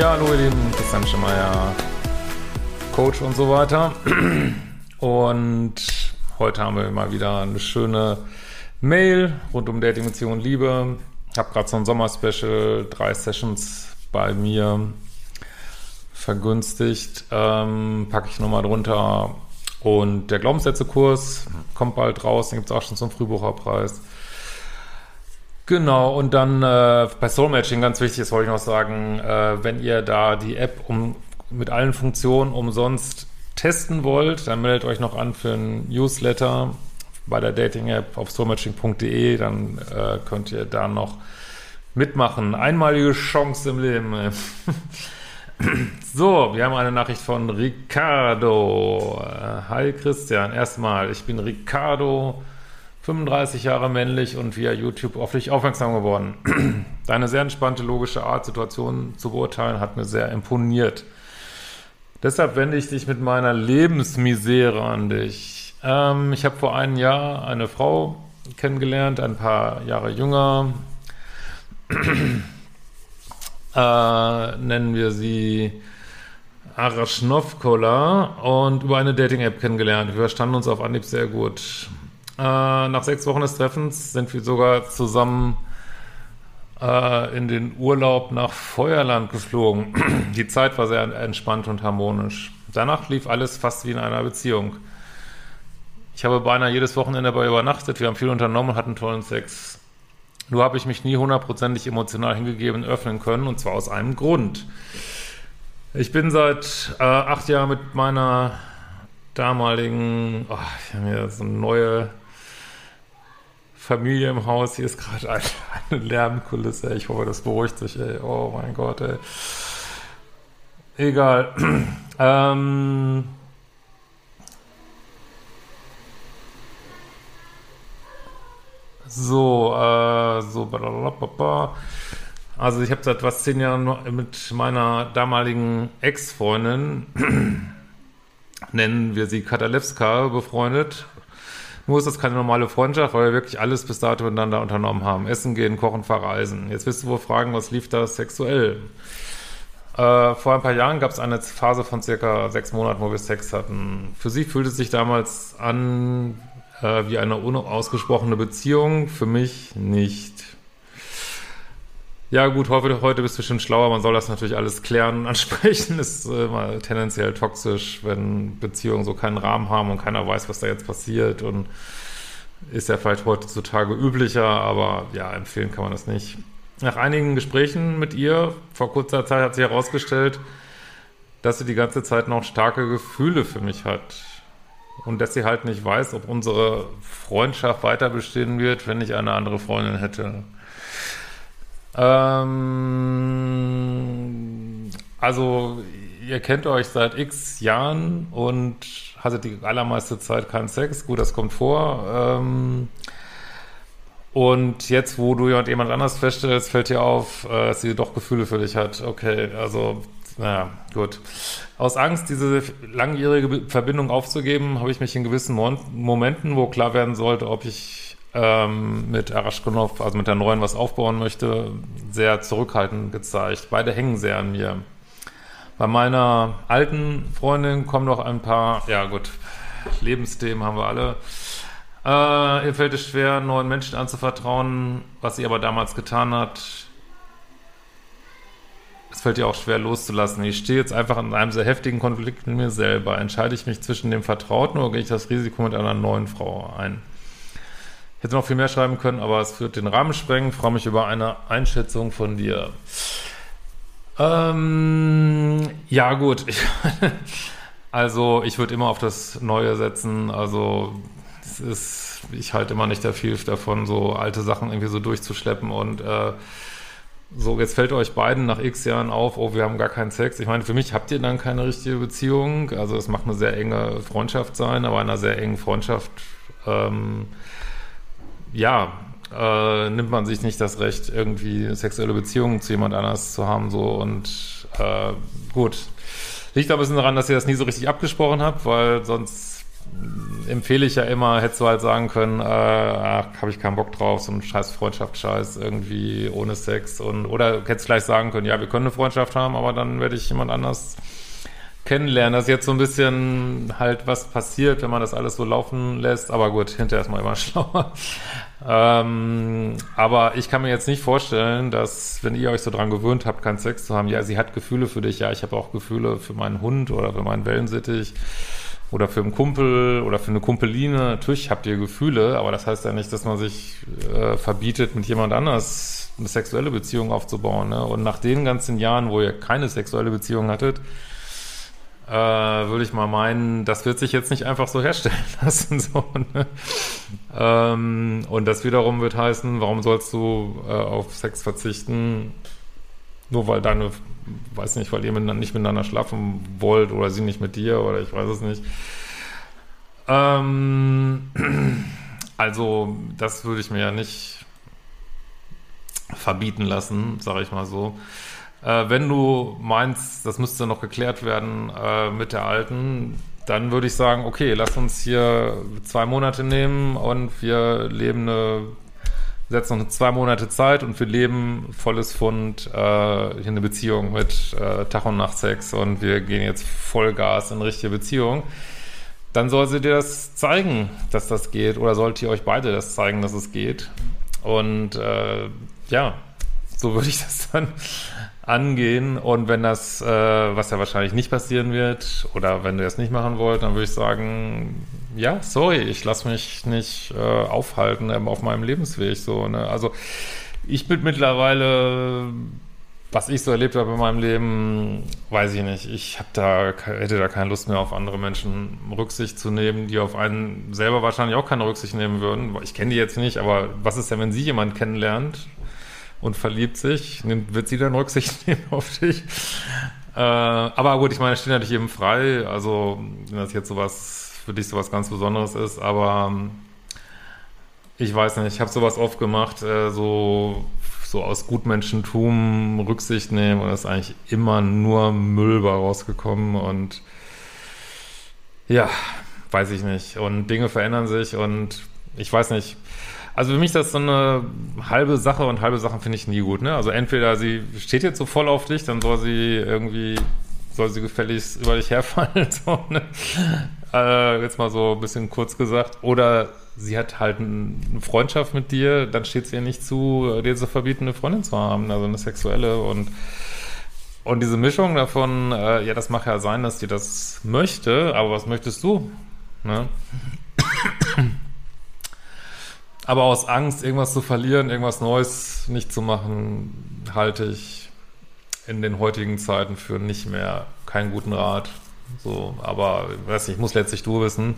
Ja, hallo ihr Lieben, Christian Schemeier, Coach und so weiter. Und heute haben wir mal wieder eine schöne Mail rund um Dating, Beziehung und Liebe. Ich habe gerade so ein Sommerspecial, drei Sessions bei mir vergünstigt. Ähm, packe ich nochmal drunter. Und der Glaubenssätze-Kurs kommt bald raus, den gibt es auch schon zum Frühbucherpreis. Genau, und dann äh, bei Soul Matching ganz wichtig ist, wollte ich noch sagen, äh, wenn ihr da die App um, mit allen Funktionen umsonst testen wollt, dann meldet euch noch an für ein Newsletter bei der Dating-App auf soulmatching.de, dann äh, könnt ihr da noch mitmachen. Einmalige Chance im Leben. so, wir haben eine Nachricht von Ricardo. Äh, Hi Christian, erstmal, ich bin Ricardo 35 Jahre männlich und via YouTube auf dich aufmerksam geworden. Deine sehr entspannte, logische Art, Situationen zu beurteilen, hat mir sehr imponiert. Deshalb wende ich dich mit meiner Lebensmisere an dich. Ähm, ich habe vor einem Jahr eine Frau kennengelernt, ein paar Jahre jünger. äh, nennen wir sie Arashnovkola und über eine Dating-App kennengelernt. Wir verstanden uns auf Anhieb sehr gut. Äh, nach sechs Wochen des Treffens sind wir sogar zusammen äh, in den Urlaub nach Feuerland geflogen. Die Zeit war sehr entspannt und harmonisch. Danach lief alles fast wie in einer Beziehung. Ich habe beinahe jedes Wochenende dabei übernachtet, wir haben viel unternommen und hatten tollen Sex. Nur habe ich mich nie hundertprozentig emotional hingegeben öffnen können, und zwar aus einem Grund. Ich bin seit äh, acht Jahren mit meiner damaligen, oh, ich habe mir so eine neue Familie im Haus. Hier ist gerade eine, eine Lärmkulisse. Ich hoffe, das beruhigt sich, ey. Oh mein Gott, ey. Egal. ähm. So, äh, so. Also ich habe seit was zehn Jahren mit meiner damaligen Ex-Freundin, nennen wir sie Katalewska, befreundet. Nur ist das keine normale Freundschaft, weil wir wirklich alles bis dato miteinander unternommen haben. Essen gehen, kochen, verreisen. Jetzt wirst du wohl fragen, was lief da sexuell? Äh, vor ein paar Jahren gab es eine Phase von circa sechs Monaten, wo wir Sex hatten. Für sie fühlte es sich damals an äh, wie eine unausgesprochene Beziehung, für mich nicht. Ja gut, heute, bist du schon schlauer, man soll das natürlich alles klären. Ansprechen ist äh, mal tendenziell toxisch, wenn Beziehungen so keinen Rahmen haben und keiner weiß, was da jetzt passiert und ist ja vielleicht heutzutage üblicher, aber ja, empfehlen kann man das nicht. Nach einigen Gesprächen mit ihr vor kurzer Zeit hat sich herausgestellt, dass sie die ganze Zeit noch starke Gefühle für mich hat. Und dass sie halt nicht weiß, ob unsere Freundschaft weiter bestehen wird, wenn ich eine andere Freundin hätte. Ähm, also, ihr kennt euch seit x Jahren und hattet die allermeiste Zeit keinen Sex. Gut, das kommt vor. Ähm, und jetzt, wo du jemand anders feststellst, fällt dir auf, äh, dass sie doch Gefühle für dich hat. Okay, also, naja, gut. Aus Angst, diese langjährige Verbindung aufzugeben, habe ich mich in gewissen Momenten, wo klar werden sollte, ob ich ähm, mit Araschkonov, also mit der neuen, was aufbauen möchte, sehr zurückhaltend gezeigt. Beide hängen sehr an mir. Bei meiner alten Freundin kommen noch ein paar, ja gut, Lebensthemen haben wir alle. Äh, ihr fällt es schwer, neuen Menschen anzuvertrauen, was sie aber damals getan hat. Es fällt ihr auch schwer loszulassen. Ich stehe jetzt einfach in einem sehr heftigen Konflikt mit mir selber. Entscheide ich mich zwischen dem Vertrauten oder gehe ich das Risiko mit einer neuen Frau ein? Ich hätte noch viel mehr schreiben können, aber es wird den Rahmen sprengen. Ich freue mich über eine Einschätzung von dir. Ähm, ja, gut. also, ich würde immer auf das Neue setzen. Also, es ist, ich halte immer nicht viel davon, so alte Sachen irgendwie so durchzuschleppen und äh, so, jetzt fällt euch beiden nach x Jahren auf, oh, wir haben gar keinen Sex. Ich meine, für mich habt ihr dann keine richtige Beziehung. Also es macht eine sehr enge Freundschaft sein, aber in einer sehr engen Freundschaft, ähm, ja, äh, nimmt man sich nicht das Recht, irgendwie sexuelle Beziehungen zu jemand anders zu haben, so und äh, gut. Liegt aber ein bisschen daran, dass ihr das nie so richtig abgesprochen habt, weil sonst empfehle ich ja immer, hättest du halt sagen können, äh, ach, habe ich keinen Bock drauf, so ein scheiß Freundschaftsscheiß irgendwie ohne Sex und oder hättest gleich sagen können, ja, wir können eine Freundschaft haben, aber dann werde ich jemand anders kennenlernen. Das ist jetzt so ein bisschen halt, was passiert, wenn man das alles so laufen lässt, aber gut, hinterher ist man immer schlauer. ähm, aber ich kann mir jetzt nicht vorstellen, dass, wenn ihr euch so dran gewöhnt habt, keinen Sex zu haben, ja, sie hat Gefühle für dich, ja, ich habe auch Gefühle für meinen Hund oder für meinen Wellensittich oder für einen Kumpel oder für eine Kumpeline. Natürlich habt ihr Gefühle, aber das heißt ja nicht, dass man sich äh, verbietet, mit jemand anders eine sexuelle Beziehung aufzubauen. Ne? Und nach den ganzen Jahren, wo ihr keine sexuelle Beziehung hattet, äh, würde ich mal meinen, das wird sich jetzt nicht einfach so herstellen lassen. So, ne? ähm, und das wiederum wird heißen, warum sollst du äh, auf Sex verzichten, nur weil deine, weiß nicht, weil ihr nicht miteinander schlafen wollt oder sie nicht mit dir oder ich weiß es nicht. Ähm, also, das würde ich mir ja nicht verbieten lassen, sage ich mal so. Äh, wenn du meinst, das müsste noch geklärt werden äh, mit der alten, dann würde ich sagen, okay, lass uns hier zwei Monate nehmen und wir leben eine setzen noch zwei Monate Zeit und wir leben volles Fund äh, hier eine Beziehung mit äh, Tag und Nacht Sex und wir gehen jetzt Vollgas in richtige Beziehung, dann soll sie dir das zeigen, dass das geht oder sollt ihr euch beide das zeigen, dass es geht. Und äh, ja, so würde ich das dann angehen. Und wenn das, äh, was ja wahrscheinlich nicht passieren wird, oder wenn du das nicht machen wollt, dann würde ich sagen, ja, sorry, ich lasse mich nicht äh, aufhalten ähm, auf meinem Lebensweg. So, ne? Also ich bin mittlerweile, was ich so erlebt habe in meinem Leben, weiß ich nicht. Ich habe da, hätte da keine Lust mehr auf andere Menschen Rücksicht zu nehmen, die auf einen selber wahrscheinlich auch keine Rücksicht nehmen würden. Ich kenne die jetzt nicht, aber was ist denn, wenn sie jemand kennenlernt und verliebt sich, nimmt, wird sie dann Rücksicht nehmen auf dich? Äh, aber gut, ich meine, steht natürlich jedem frei. Also, wenn das jetzt sowas, für dich sowas ganz Besonderes ist, aber ähm, ich weiß nicht, ich habe sowas oft gemacht, äh, so, so aus Gutmenschentum Rücksicht nehmen und es ist eigentlich immer nur Müll bei rausgekommen und ja, weiß ich nicht. Und Dinge verändern sich und ich weiß nicht, also für mich ist das so eine halbe Sache und halbe Sachen finde ich nie gut. Ne? Also entweder sie steht jetzt so voll auf dich, dann soll sie irgendwie, soll sie gefälligst über dich herfallen. So, ne? äh, jetzt mal so ein bisschen kurz gesagt. Oder sie hat halt eine Freundschaft mit dir, dann steht es ihr nicht zu, dir zu verbieten, eine Freundin zu haben, also eine sexuelle und und diese Mischung davon, äh, ja, das mag ja sein, dass die das möchte, aber was möchtest du? Ne? Aber aus Angst, irgendwas zu verlieren, irgendwas Neues nicht zu machen, halte ich in den heutigen Zeiten für nicht mehr keinen guten Rat. So, aber weiß nicht, muss letztlich du wissen.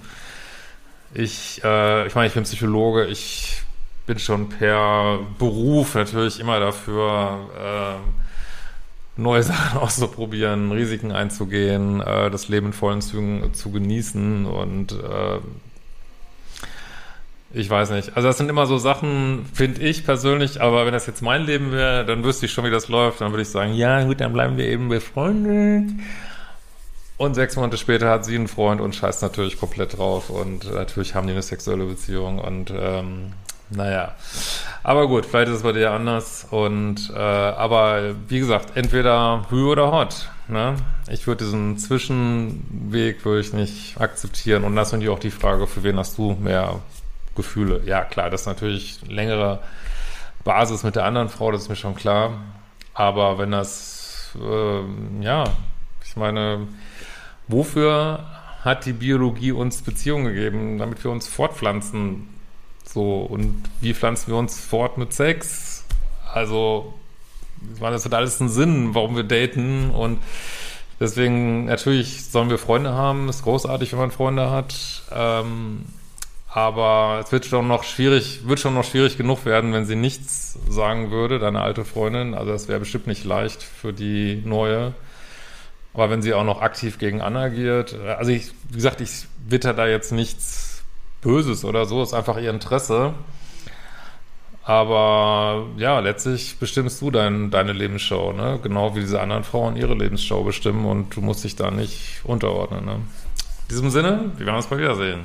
Ich, äh, ich meine, ich bin Psychologe, ich bin schon per Beruf natürlich immer dafür, äh, neue Sachen auszuprobieren, Risiken einzugehen, äh, das Leben in vollen Zügen zu genießen und äh, ich weiß nicht. Also das sind immer so Sachen, finde ich persönlich, aber wenn das jetzt mein Leben wäre, dann wüsste ich schon, wie das läuft. Dann würde ich sagen, ja gut, dann bleiben wir eben befreundet. Und sechs Monate später hat sie einen Freund und scheißt natürlich komplett drauf. Und natürlich haben die eine sexuelle Beziehung und ähm, naja. Aber gut, vielleicht ist es bei dir anders. Und äh, aber wie gesagt, entweder Hü oder Hot. Ne? Ich würde diesen Zwischenweg würde ich nicht akzeptieren. Und das ist natürlich auch die Frage, für wen hast du mehr Gefühle. Ja, klar, das ist natürlich längere Basis mit der anderen Frau, das ist mir schon klar. Aber wenn das, äh, ja, ich meine, wofür hat die Biologie uns Beziehungen gegeben, damit wir uns fortpflanzen? So, und wie pflanzen wir uns fort mit Sex? Also, ich meine, das hat alles einen Sinn, warum wir daten und deswegen, natürlich sollen wir Freunde haben, ist großartig, wenn man Freunde hat, ähm, aber es wird schon noch schwierig, wird schon noch schwierig genug werden, wenn sie nichts sagen würde, deine alte Freundin. Also das wäre bestimmt nicht leicht für die neue. Aber wenn sie auch noch aktiv gegen Anna agiert, also ich, wie gesagt, ich witter da jetzt nichts Böses oder so, ist einfach ihr Interesse. Aber ja, letztlich bestimmst du dein, deine Lebensshow, ne? Genau wie diese anderen Frauen ihre Lebensshow bestimmen und du musst dich da nicht unterordnen. Ne? In diesem Sinne, wir werden uns mal wiedersehen.